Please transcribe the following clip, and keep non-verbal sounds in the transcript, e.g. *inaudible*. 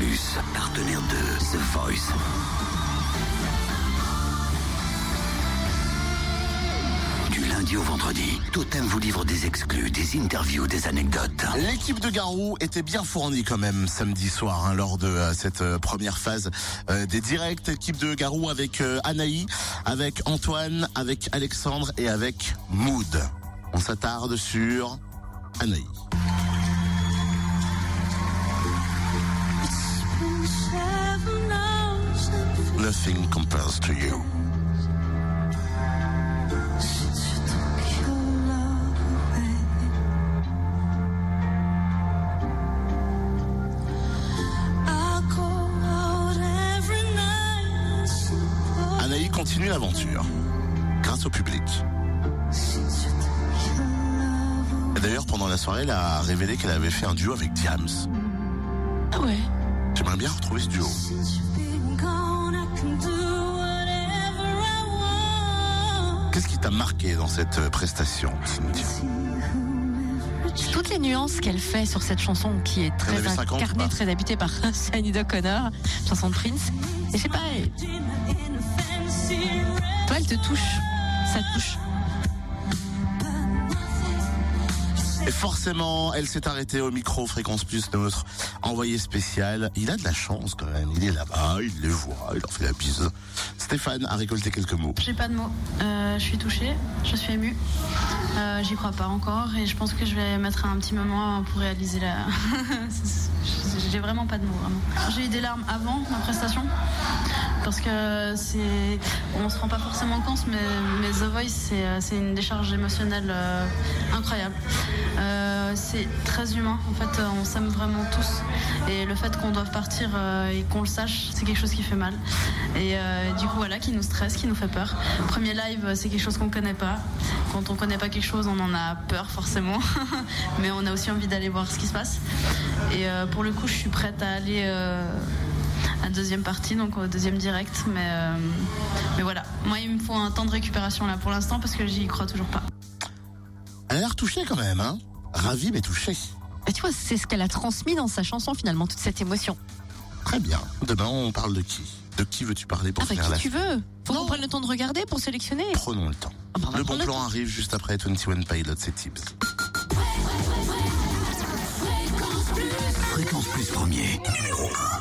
Plus, partenaire de The Voice. Du lundi au vendredi, Totem vous livre des exclus, des interviews, des anecdotes. L'équipe de Garou était bien fournie quand même samedi soir hein, lors de euh, cette euh, première phase euh, des directs. Équipe de Garou avec Anaï, avec Antoine, avec Alexandre et avec Mood. On s'attarde sur Anaï. Nothing compares to you. Anaï continue l'aventure grâce au public. Et D'ailleurs, pendant la soirée, elle a révélé qu'elle avait fait un duo avec Diams. Ah ouais. J'aimerais bien retrouver ce duo. Qu'est-ce qui t'a marqué dans cette euh, prestation, Cynthia Toutes les nuances qu'elle fait sur cette chanson qui est très avait 50 ou incarnée, très habitée par *laughs* Sinead O'Connor, chanson de Prince. Et je sais pas, elle- toi elle te touche, ça te touche. Et forcément, elle s'est arrêtée au micro Fréquence Plus notre envoyé spécial. Il a de la chance quand même. Il est là-bas, il les voit, il leur fait la bise. Stéphane a récolté quelques mots. J'ai pas de mots. Euh, je suis touchée, je suis émue. Euh, J'y crois pas encore et je pense que je vais mettre un petit moment pour réaliser la. *laughs* J'ai vraiment pas de mots, vraiment. J'ai eu des larmes avant ma prestation parce que c'est. On se rend pas forcément compte, mais, The Voice, c'est c'est une décharge émotionnelle euh, incroyable. Euh, c'est très humain, en fait, on s'aime vraiment tous. Et le fait qu'on doive partir euh, et qu'on le sache, c'est quelque chose qui fait mal. Et euh, du coup, voilà, qui nous stresse, qui nous fait peur. Premier live, c'est quelque chose qu'on connaît pas. Quand on connaît pas quelque chose, on en a peur forcément. *laughs* Mais on a aussi envie d'aller voir ce qui se passe. Et euh, pour le coup, je suis prête à aller euh, la deuxième partie, donc au deuxième direct. Mais, euh, mais voilà, moi, il me faut un temps de récupération là pour l'instant parce que j'y crois toujours pas. Elle a l'air touchée quand même, hein Ravie mais touchée. Et tu vois, c'est ce qu'elle a transmis dans sa chanson finalement, toute cette émotion. Très bien. Demain, on parle de qui? De qui veux-tu parler pour Ah bah faire qui la tu veux? Faut Non. qu'on prenne le temps de regarder pour sélectionner. Prenons le temps. Ah bah, le bon le plan temps. arrive juste après 21 Pilots et Tibbs. Fréquence Plus premier, numéro 1.